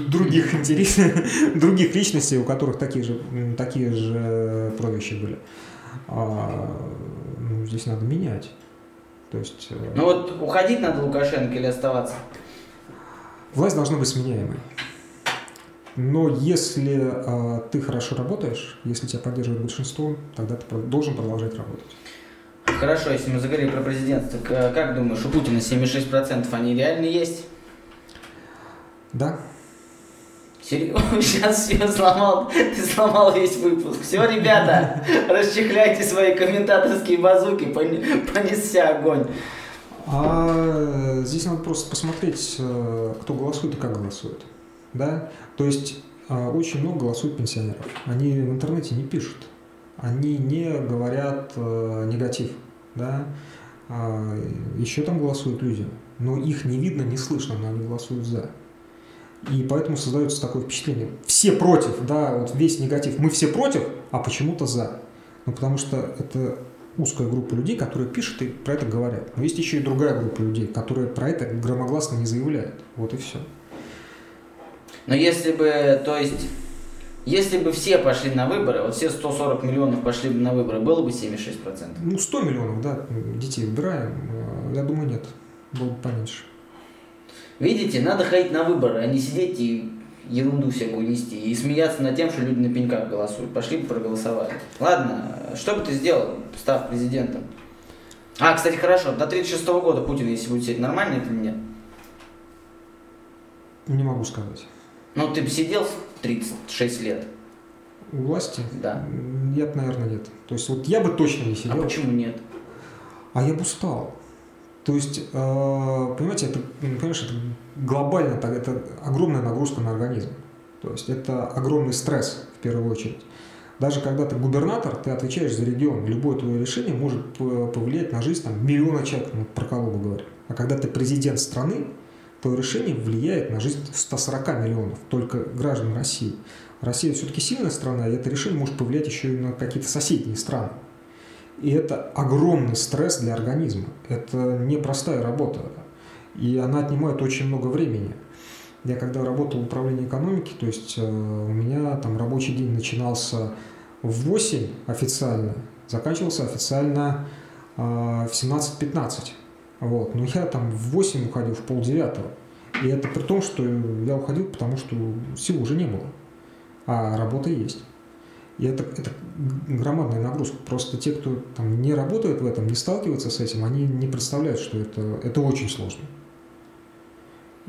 других интересных, других личностей, у которых такие же, такие же прозвища были а, ну, здесь надо менять. То есть... Э, ну вот уходить надо Лукашенко или оставаться? Власть должна быть сменяемой. Но если э, ты хорошо работаешь, если тебя поддерживает большинство, тогда ты должен продолжать работать. Хорошо, если мы заговорили про президентство, как думаешь, у Путина 76% они реально есть? Да. Серьезно? Сейчас все сломал, ты сломал весь выпуск. Все, ребята, расчехляйте свои комментаторские базуки, понесся огонь. А здесь надо просто посмотреть, э, кто голосует и как голосует. Да? То есть э, очень много голосуют пенсионеров. Они в интернете не пишут. Они не говорят э, негатив. Да? А, еще там голосуют люди. Но их не видно, не слышно, но они голосуют за. И поэтому создается такое впечатление. Все против, да, вот весь негатив. Мы все против, а почему-то за. Ну, потому что это узкая группа людей, которые пишут и про это говорят. Но есть еще и другая группа людей, которые про это громогласно не заявляют. Вот и все. Но если бы, то есть, если бы все пошли на выборы, вот все 140 миллионов пошли бы на выборы, было бы 76%? Ну, 100 миллионов, да, детей выбираем. Э, я думаю, нет. Было бы поменьше. Видите, надо ходить на выборы, а не сидеть и ерунду всякую нести и смеяться над тем, что люди на пеньках голосуют. Пошли бы проголосовали. Ладно, что бы ты сделал, став президентом? А, кстати, хорошо, до 36 -го года Путин, если будет сидеть, нормально это или нет? Не могу сказать. Ну, ты бы сидел 36 лет. У власти? Да. Нет, наверное, нет. То есть вот я бы точно не сидел. А почему нет? А я бы устал. То есть, э, понимаете, это, понимаешь, это глобально, это огромная нагрузка на организм. То есть это огромный стресс в первую очередь. Даже когда ты губернатор, ты отвечаешь за регион. Любое твое решение может повлиять на жизнь там, миллиона человек, мы про Калугу говорим. А когда ты президент страны, твое решение влияет на жизнь 140 миллионов, только граждан России. Россия все-таки сильная страна, и это решение может повлиять еще и на какие-то соседние страны. И это огромный стресс для организма. Это непростая работа. И она отнимает очень много времени. Я когда работал в управлении экономики, то есть э, у меня там рабочий день начинался в 8 официально, заканчивался официально э, в 17-15. Вот. Но я там в 8 уходил, в полдевятого. И это при том, что я уходил, потому что сил уже не было. А работа есть. И это, это громадная нагрузка. Просто те, кто там не работает в этом, не сталкивается с этим, они не представляют, что это, это очень сложно.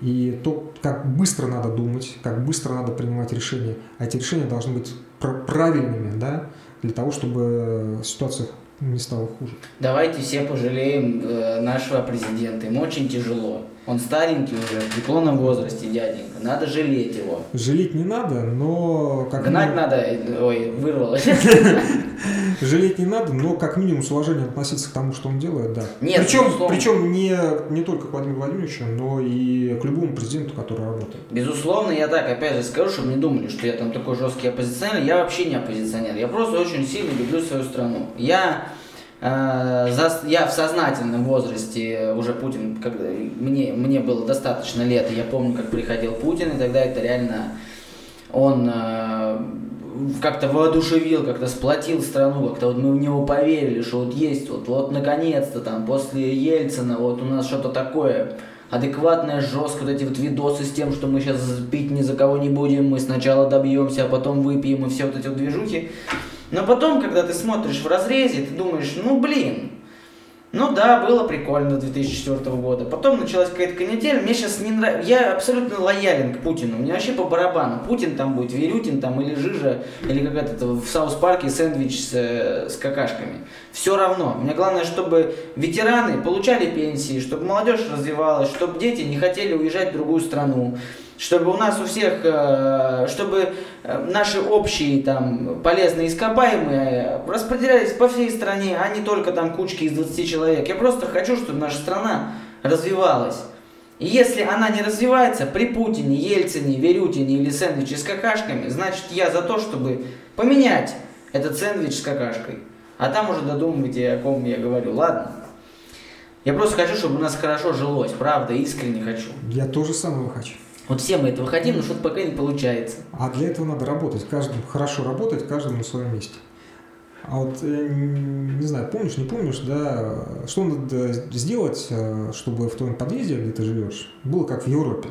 И то, как быстро надо думать, как быстро надо принимать решения, а эти решения должны быть правильными, да, для того, чтобы ситуация не стало хуже. Давайте все пожалеем э, нашего президента. Ему очень тяжело. Он старенький уже, в преклонном возрасте дяденька. Надо жалеть его. Жалеть не надо, но... Как Гнать минимум... надо... Ой, вырвалось. Жалеть не надо, но как минимум с уважением относиться к тому, что он делает, да. Нет, причем, причем не, не только к Владимиру Владимировичу, но и к любому президенту, который работает. Безусловно, я так опять же скажу, чтобы не думали, что я там такой жесткий оппозиционер. Я вообще не оппозиционер. Я просто очень сильно люблю свою страну. Я я в сознательном возрасте уже Путин, когда мне, мне было достаточно лет, я помню, как приходил Путин, и тогда это реально он э, как-то воодушевил, как-то сплотил страну, как-то вот мы в него поверили, что вот есть, вот, вот наконец-то там после Ельцина вот у нас что-то такое адекватное, жесткое, вот эти вот видосы с тем, что мы сейчас пить ни за кого не будем, мы сначала добьемся, а потом выпьем, и все вот эти вот движухи. Но потом, когда ты смотришь в разрезе, ты думаешь, ну блин, ну да, было прикольно 2004 года. Потом началась какая-то канитель. Мне сейчас не нравится. Я абсолютно лоялен к Путину. Мне вообще по барабану. Путин там будет, Верютин там или Жижа, или какая-то в Саус-парке сэндвич с, с какашками. Все равно. Мне главное, чтобы ветераны получали пенсии, чтобы молодежь развивалась, чтобы дети не хотели уезжать в другую страну чтобы у нас у всех, э, чтобы э, наши общие там полезные ископаемые распределялись по всей стране, а не только там кучки из 20 человек. Я просто хочу, чтобы наша страна развивалась. И если она не развивается при Путине, Ельцине, Верютине или сэндвиче с какашками, значит я за то, чтобы поменять этот сэндвич с какашкой. А там уже додумывайте, о ком я говорю. Ладно? Я просто хочу, чтобы у нас хорошо жилось, правда, искренне хочу. Я тоже самого хочу. Вот все мы этого хотим, но что-то пока не получается. А для этого надо работать, каждому, хорошо работать, каждому на своем месте. А вот, э, не знаю, помнишь, не помнишь, да, что надо сделать, э, чтобы в твоем подъезде, где ты живешь, было как в Европе?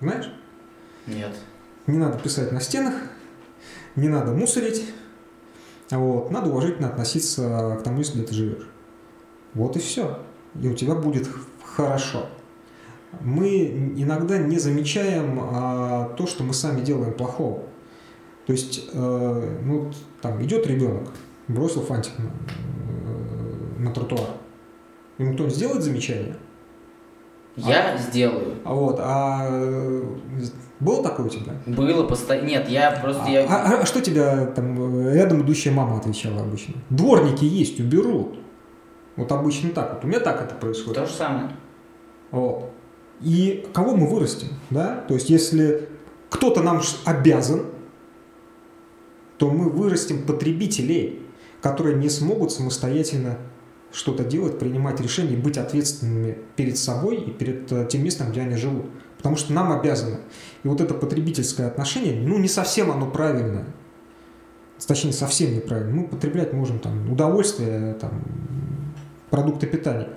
Знаешь? Нет. Не надо писать на стенах, не надо мусорить, вот, надо уважительно относиться к тому месте, где ты живешь. Вот и все. И у тебя будет хорошо мы иногда не замечаем а, то, что мы сами делаем плохого. То есть, э, ну, там идет ребенок, бросил фантик на, э, на тротуар. Ему кто-нибудь сделает замечание? Я а, сделаю. А вот, а было такое у тебя? Было постоянно. Нет, я просто. А, я... А, а что тебя там рядом идущая мама отвечала обычно? Дворники есть, уберут. Вот обычно так. Вот у меня так это происходит. То же самое. Вот. И кого мы вырастим, да? То есть если кто-то нам обязан, то мы вырастим потребителей, которые не смогут самостоятельно что-то делать, принимать решения быть ответственными перед собой и перед э, тем местом, где они живут. Потому что нам обязаны. И вот это потребительское отношение, ну, не совсем оно правильное. Точнее, совсем неправильно. Мы потреблять можем там удовольствие, там, продукты питания.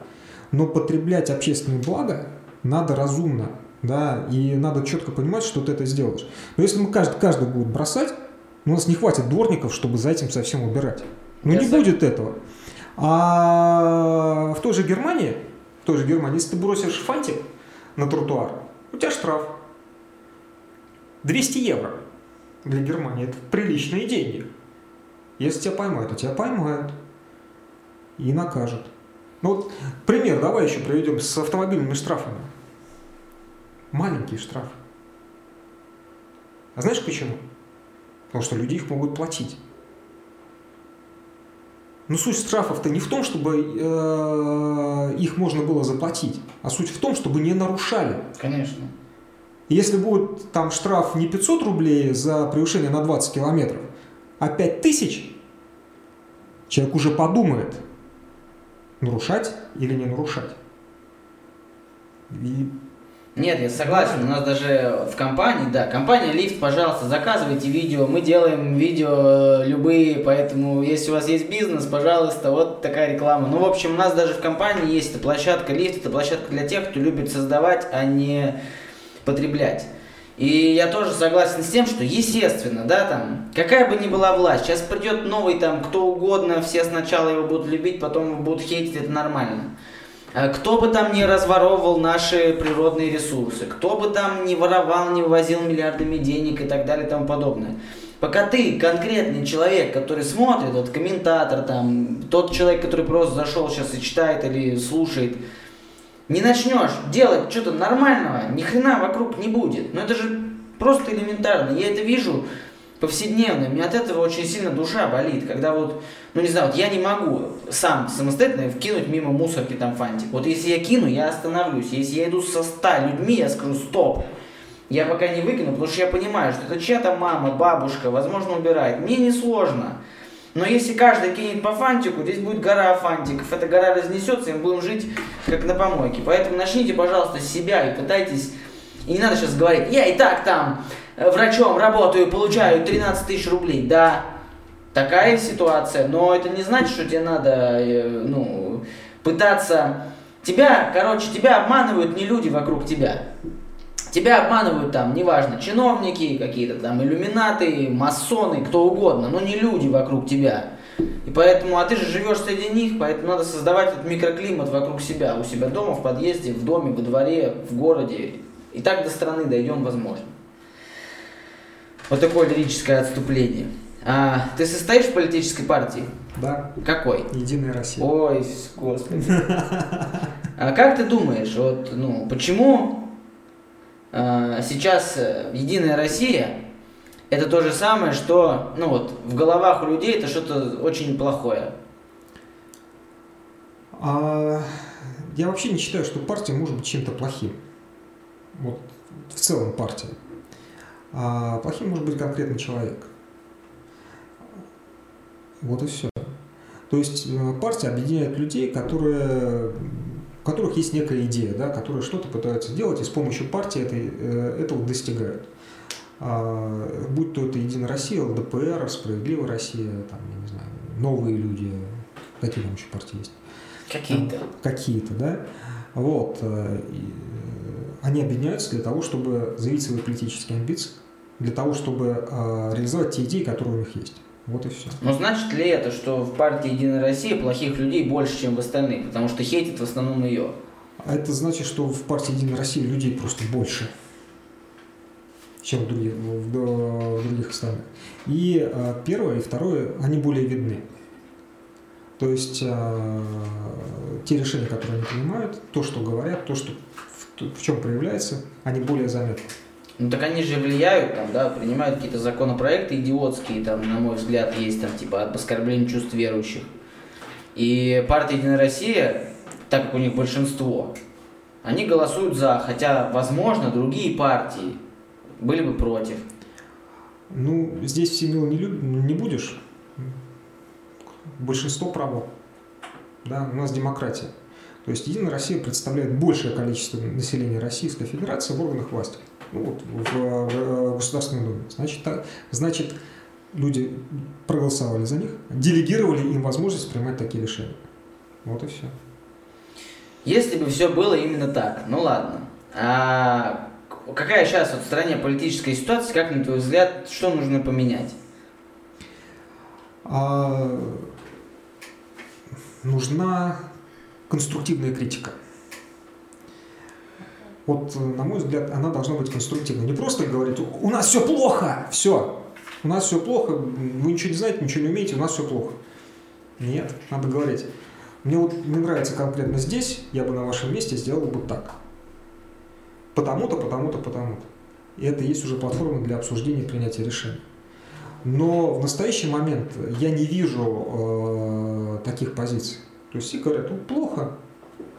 Но потреблять общественные блага надо разумно, да, и надо четко понимать, что ты это сделаешь. Но если мы каждый, каждый будет бросать, у нас не хватит дворников, чтобы за этим совсем убирать. Ну не будет этого. А в той же Германии, в той же Германии, если ты бросишь фантик на тротуар, у тебя штраф. 200 евро для Германии. Это приличные деньги. Если тебя поймают, то тебя поймают и накажут. Ну вот пример давай еще приведем с автомобильными штрафами. Маленькие штрафы. А знаешь почему? Потому что люди их могут платить. Но суть штрафов-то не в том, чтобы э, их можно было заплатить, а суть в том, чтобы не нарушали. Конечно. Если будет там штраф не 500 рублей за превышение на 20 километров, а 5000, человек уже подумает, нарушать или не нарушать. И нет, я согласен. У нас даже в компании, да, компания Лифт, пожалуйста, заказывайте видео. Мы делаем видео э, любые, поэтому если у вас есть бизнес, пожалуйста, вот такая реклама. Ну, в общем, у нас даже в компании есть эта площадка Лифт, это площадка для тех, кто любит создавать, а не потреблять. И я тоже согласен с тем, что естественно, да, там, какая бы ни была власть, сейчас придет новый там кто угодно, все сначала его будут любить, потом его будут хейтить, это нормально. Э, кто бы там ни разворовывал наши природные ресурсы, кто бы там ни воровал, не вывозил миллиардами денег и так далее и тому подобное. Пока ты конкретный человек, который смотрит, вот комментатор, там, тот человек, который просто зашел сейчас и читает или слушает, не начнешь делать что-то нормального, ни хрена вокруг не будет. Но это же просто элементарно. Я это вижу повседневно. У меня от этого очень сильно душа болит, когда вот, ну не знаю, вот я не могу сам самостоятельно вкинуть мимо мусорки там фантик. Вот если я кину, я остановлюсь. Если я иду со ста людьми, я скажу стоп. Я пока не выкину, потому что я понимаю, что это чья-то мама, бабушка, возможно, убирает. Мне не сложно. Но если каждый кинет по фантику, здесь будет гора фантиков. Эта гора разнесется, и мы будем жить как на помойке. Поэтому начните, пожалуйста, с себя и пытайтесь... И не надо сейчас говорить, я и так там врачом работаю, получаю 13 тысяч рублей. Да, такая ситуация, но это не значит, что тебе надо, э, ну, пытаться... Тебя, короче, тебя обманывают не люди вокруг тебя. Тебя обманывают там, неважно, чиновники, какие-то там иллюминаты, масоны, кто угодно, но не люди вокруг тебя. И поэтому, а ты же живешь среди них, поэтому надо создавать этот микроклимат вокруг себя, у себя дома, в подъезде, в доме, во дворе, в городе. И так до страны дойдем, возможно. Вот такое лирическое отступление. А, ты состоишь в политической партии? Да. Какой? Единая Россия. Ой, господи. А как ты думаешь, вот, ну, почему а, сейчас э, Единая Россия это то же самое, что, ну вот, в головах у людей это что-то очень плохое? А, я вообще не считаю, что партия может быть чем-то плохим. Вот в целом партия. А плохим может быть конкретный человек. Вот и все. То есть э, партия объединяет людей, которые, у которых есть некая идея, да, которые что-то пытаются делать, и с помощью партии этой, э, этого достигают. А, будь то это Единая Россия, ЛДПР, Справедливая Россия, там, я не знаю, новые люди, какие там еще партии есть? Какие-то. Какие-то, да. Вот. Э, они объединяются для того, чтобы заявить свои политические амбиции, для того, чтобы э, реализовать те идеи, которые у них есть. Вот и все. Но значит ли это, что в партии Единая Россия плохих людей больше, чем в остальных? Потому что хейтит в основном ее. А это значит, что в партии Единая Россия людей просто больше, чем в других, в, в других остальных. И э, первое и второе, они более видны. То есть э, те решения, которые они принимают, то, что говорят, то, что в, в чем проявляется, они более заметны. Ну так они же влияют, там, да, принимают какие-то законопроекты идиотские, там, на мой взгляд, есть там, типа, об оскорблении чувств верующих. И партия Единая Россия, так как у них большинство, они голосуют за, хотя, возможно, другие партии были бы против. Ну, здесь всемил не, люб... не будешь. Большинство право. Да, у нас демократия. То есть Единая Россия представляет большее количество населения Российской Федерации в органах власти ну, вот, в, в Государственной Думе. Значит, так, значит, люди проголосовали за них, делегировали им возможность принимать такие решения. Вот и все. Если бы все было именно так, ну ладно. А какая сейчас вот в стране политическая ситуация, как на твой взгляд, что нужно поменять? А, нужна конструктивная критика вот, на мой взгляд, она должна быть конструктивной. Не просто говорить, у нас все плохо, все, у нас все плохо, вы ничего не знаете, ничего не умеете, у нас все плохо. Нет, надо говорить, мне вот не нравится конкретно здесь, я бы на вашем месте сделал бы так. Потому-то, потому-то, потому-то. И это есть уже платформа для обсуждения и принятия решений. Но в настоящий момент я не вижу э, таких позиций. То есть все говорят, ну плохо,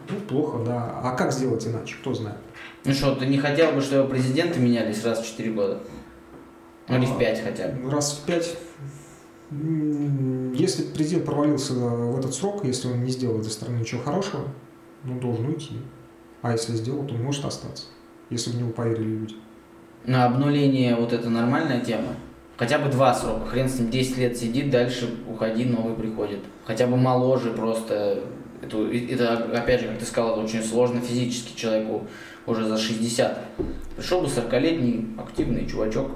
ну плохо, да. А как сделать иначе, кто знает. Ну что, ты не хотел бы, чтобы президенты менялись раз в 4 года? Ну, или в 5 хотя бы? Раз в 5. Если президент провалился в этот срок, если он не сделал для страны ничего хорошего, он должен уйти. А если сделал, то он может остаться, если в него поверили люди. На обнуление вот это нормальная тема? Хотя бы два срока, хрен с ним 10 лет сидит, дальше уходи, новый приходит. Хотя бы моложе просто. Это, это опять же, как ты сказал, это очень сложно физически человеку уже за 60. Пришел бы 40-летний активный чувачок.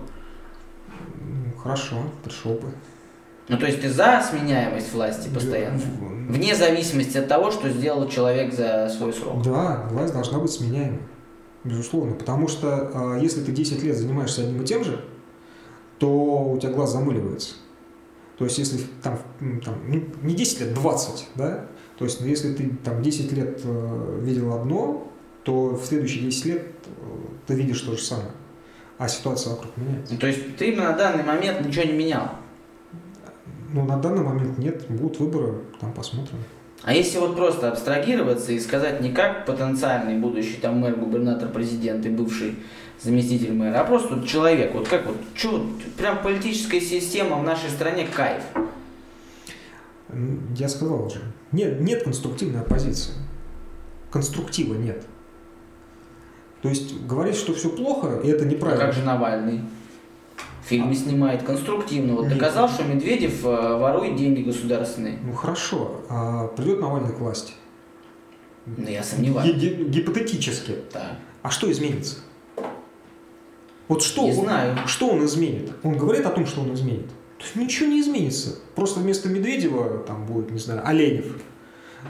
Хорошо, пришел бы. Ну, то есть ты за сменяемость власти постоянно? Вне зависимости от того, что сделал человек за свой срок. Да, власть должна быть сменяемой. Безусловно. Потому что а, если ты 10 лет занимаешься одним и тем же, то у тебя глаз замыливается. То есть, если там, там не 10 лет, 20, да, то есть, если ты там 10 лет э, видел одно, то в следующие 10 лет э, ты видишь то же самое. А ситуация вокруг меняется. То есть ты на данный момент ничего не менял? Ну, на данный момент нет. Будут выборы, там посмотрим. А если вот просто абстрагироваться и сказать не как потенциальный будущий там мэр, губернатор, президент и бывший заместитель мэра, а просто человек, вот как вот, что, прям политическая система в нашей стране кайф. Я сказал уже, нет, нет конструктивной оппозиции. Конструктива нет. То есть говорить, что все плохо, и это неправильно. А как же Навальный? Фильме снимает конструктивно. Вот доказал, что Медведев э, ворует деньги государственные. Ну хорошо, а придет Навальный к власти. Ну я сомневаюсь. Г- гипотетически. Да. А что изменится? Вот что, не он, знаю. что он изменит? Он говорит о том, что он изменит. То есть ничего не изменится. Просто вместо Медведева там будет, не знаю, Оленев,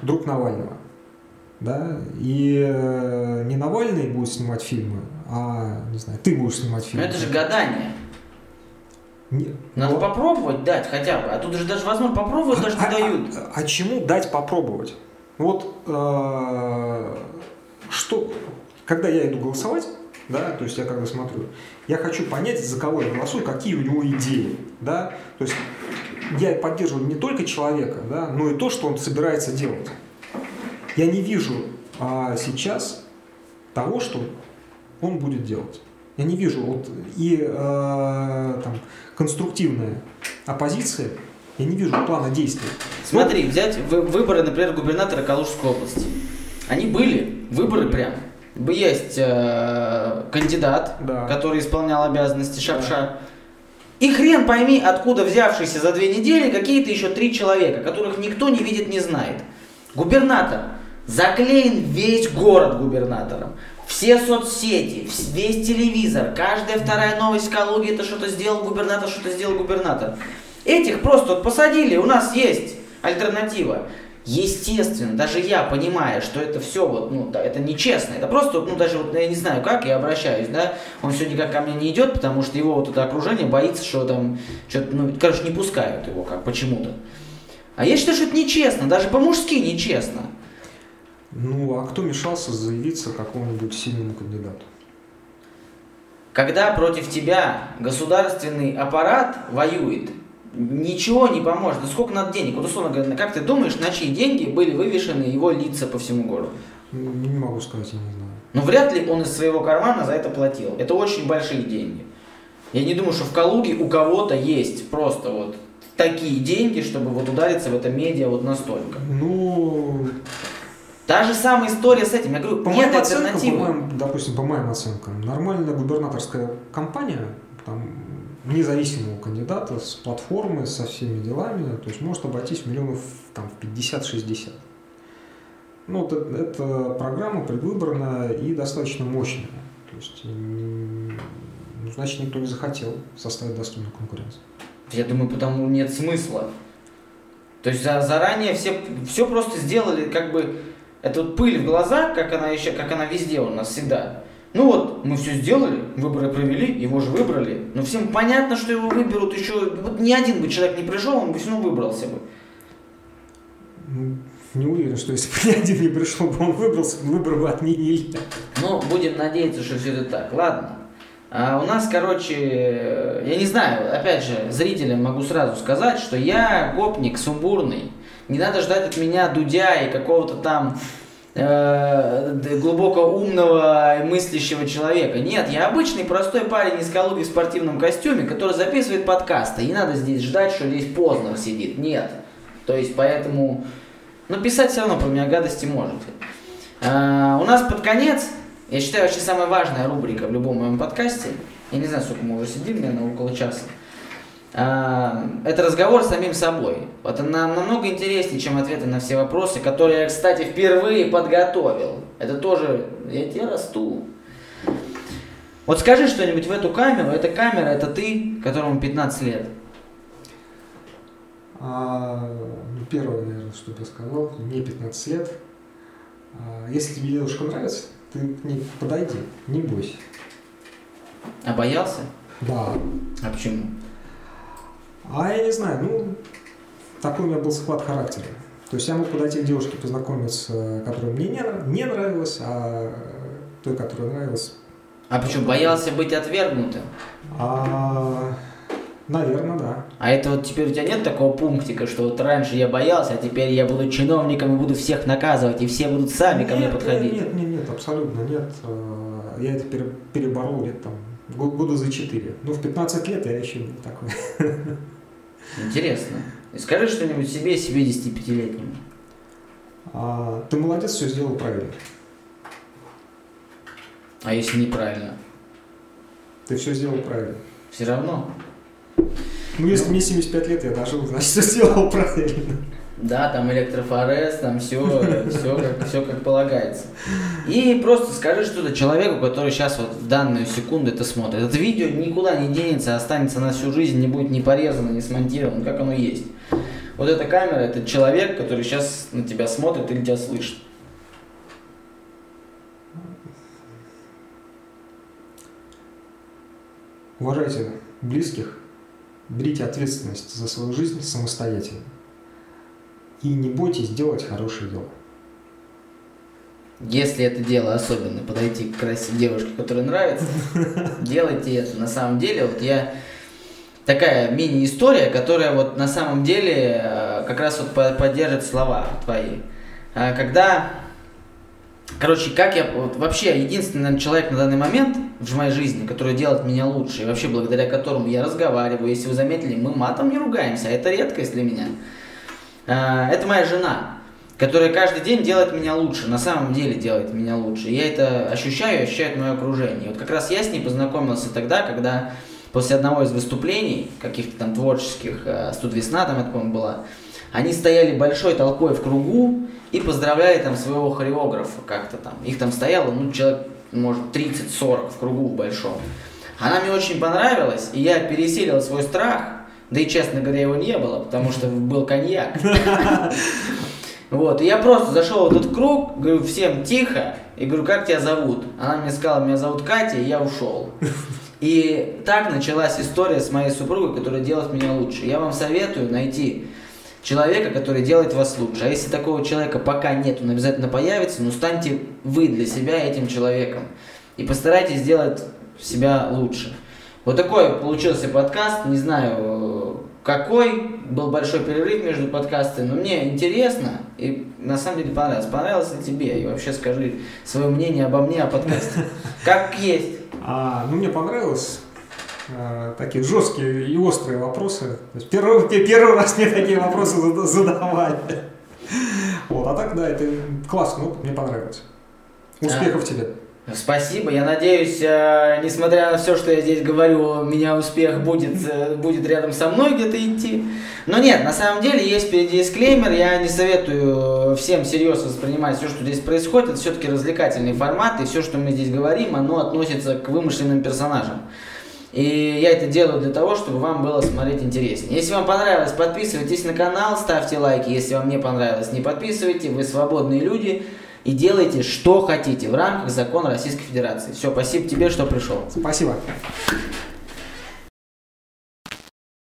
друг Навального. Да? И э, не Навальный будет снимать фильмы, а, не знаю, ты будешь снимать фильмы. Но это же гадание. Нет. Надо но... попробовать дать хотя бы. А тут же даже возможно попробовать а, даже не а, дают. А, а чему дать попробовать? Вот э, что, когда я иду голосовать, да, то есть я когда смотрю, я хочу понять, за кого я голосую, какие у него идеи, да, то есть я поддерживаю не только человека, да, но и то, что он собирается делать. Я не вижу а, сейчас того, что он будет делать. Я не вижу вот и э, там конструктивная оппозиция, я не вижу плана действий. Смотри, взять выборы, например, губернатора Калужской области. Они были, выборы прям. Есть э, кандидат, да. который исполнял обязанности Шапша. Да. И хрен пойми, откуда взявшиеся за две недели какие-то еще три человека, которых никто не видит, не знает. Губернатор. Заклеен весь город губернатором. Все соцсети, весь телевизор, каждая вторая новость в Калуге это что-то сделал губернатор, что-то сделал губернатор. Этих просто вот посадили, у нас есть альтернатива. Естественно, даже я понимаю, что это все вот, ну, да, это нечестно. Это просто, ну, даже вот я не знаю, как я обращаюсь, да, он все никак ко мне не идет, потому что его вот это окружение боится, что там, что-то, ну, короче, не пускают его как почему-то. А я считаю, что это нечестно, даже по-мужски нечестно. Ну, а кто мешался заявиться какому-нибудь сильному кандидату? Когда против тебя государственный аппарат воюет, ничего не поможет. Да сколько надо денег? Вот условно говоря, как ты думаешь, на чьи деньги были вывешены его лица по всему городу? Не могу сказать, я не знаю. Ну, вряд ли он из своего кармана за это платил. Это очень большие деньги. Я не думаю, что в Калуге у кого-то есть просто вот такие деньги, чтобы вот удариться в это медиа вот настолько. Ну, Та же самая история с этим. Я говорю, по нет альтернативы. По моим, допустим, по моим оценкам, нормальная губернаторская кампания, там, независимого кандидата с платформой, со всеми делами, то есть может обойтись миллионов там, в 50-60. Ну, вот это, это программа предвыборная и достаточно мощная. То есть, ну, значит, никто не захотел составить достойную конкуренцию. Я думаю, потому нет смысла. То есть за, заранее все, все просто сделали как бы это вот пыль в глаза, как она еще, как она везде у нас всегда. Ну вот, мы все сделали, выборы провели, его же выбрали. Но всем понятно, что его выберут еще. Вот ни один бы человек не пришел, он бы все равно выбрался бы. не уверен, что если бы ни один не пришел бы, он выбрался, выбор бы отменили. Ну, будем надеяться, что все это так. Ладно. А у нас, короче, я не знаю, опять же, зрителям могу сразу сказать, что я гопник сумбурный. Не надо ждать от меня Дудя и какого-то там э, глубоко умного мыслящего человека. Нет, я обычный простой парень из Калуги в спортивном костюме, который записывает подкасты. Не надо здесь ждать, что здесь Познер сидит. Нет. То есть, поэтому... Но писать все равно про меня гадости можете. А, у нас под конец я считаю, вообще самая важная рубрика в любом моем подкасте, я не знаю, сколько мы уже сидим, наверное, около часа, это разговор с самим собой. Это намного интереснее, чем ответы на все вопросы, которые я, кстати, впервые подготовил. Это тоже, я тебе расту. Вот скажи что-нибудь в эту камеру. Эта камера, это ты, которому 15 лет. А, ну, первое, наверное, что я сказал, мне 15 лет. А, если тебе девушка нравится, ты к ней подойди, не бойся. А боялся? Да. А почему? А я не знаю, ну, такой у меня был склад характера. То есть я мог подойти к девушке, познакомиться, которая мне не, не нравилась, а той, которая нравилась. А почему? Боялся быть отвергнутым? А, наверное, да. А это вот теперь у тебя нет такого пунктика, что вот раньше я боялся, а теперь я буду чиновником и буду всех наказывать, и все будут сами нет, ко мне подходить? Нет, нет, нет, абсолютно нет. Э, я это переборол лет там года за 4. Ну, в 15 лет я еще был такой. Интересно. И скажи что-нибудь себе, себе 75-летнему. А, ты молодец, все сделал правильно. А если неправильно? Ты все сделал правильно. Все равно? Ну, если ну, мне 75 лет, я дожил, значит, все сделал правильно. Да, там электрофорез, там все, все, как, все как полагается. И просто скажи что-то человеку, который сейчас вот в данную секунду это смотрит. Это видео никуда не денется, останется на всю жизнь, не будет ни порезано, ни смонтировано, как оно есть. Вот эта камера, это человек, который сейчас на тебя смотрит или тебя слышит. Уважайте близких, берите ответственность за свою жизнь самостоятельно. И не бойтесь делать хорошее дело. Если это дело особенно, подойти к красивой девушке, которая нравится, делайте это. На самом деле, вот я такая мини-история, которая вот на самом деле э, как раз вот поддержит слова твои. А когда, короче, как я, вот вообще единственный человек на данный момент в моей жизни, который делает меня лучше, и вообще благодаря которому я разговариваю, если вы заметили, мы матом не ругаемся, а это редкость для меня. А, это моя жена, которая каждый день делает меня лучше, на самом деле делает меня лучше. Я это ощущаю, ощущает мое окружение. Вот как раз я с ней познакомился тогда, когда после одного из выступлений, каких-то там творческих, э, «Студ весна» там, это, по-моему, была, они стояли большой толпой в кругу и поздравляли там своего хореографа как-то там. Их там стояло, ну, человек, может, 30-40 в кругу большом. Она мне очень понравилась, и я переселил свой страх, да и, честно говоря, его не было, потому что был коньяк. Вот, и я просто зашел в этот круг, говорю, всем тихо, и говорю, как тебя зовут? Она мне сказала, меня зовут Катя, и я ушел. И так началась история с моей супругой, которая делает меня лучше. Я вам советую найти человека, который делает вас лучше. А если такого человека пока нет, он обязательно появится, но станьте вы для себя этим человеком. И постарайтесь сделать себя лучше. Вот такой получился подкаст. Не знаю, какой. Был большой перерыв между подкастами, но мне интересно и на самом деле понравилось. Понравилось ли тебе? И вообще скажи свое мнение обо мне, о подкасте. Как есть. А, ну, мне понравилось а, такие жесткие и острые вопросы. Первый, первый раз мне такие вопросы задавали. Вот, а так, да, это классно, ну, мне понравилось. Успехов а. тебе. Спасибо. Я надеюсь, э, несмотря на все, что я здесь говорю, меня успех будет, э, будет рядом со мной где-то идти. Но нет, на самом деле есть дисклеймер. Я не советую всем всерьез воспринимать все, что здесь происходит. Это все-таки развлекательный формат, и все, что мы здесь говорим, оно относится к вымышленным персонажам. И я это делаю для того, чтобы вам было смотреть интереснее. Если вам понравилось, подписывайтесь на канал, ставьте лайки. Если вам не понравилось, не подписывайте. Вы свободные люди и делайте, что хотите в рамках закона Российской Федерации. Все, спасибо тебе, что пришел. Спасибо.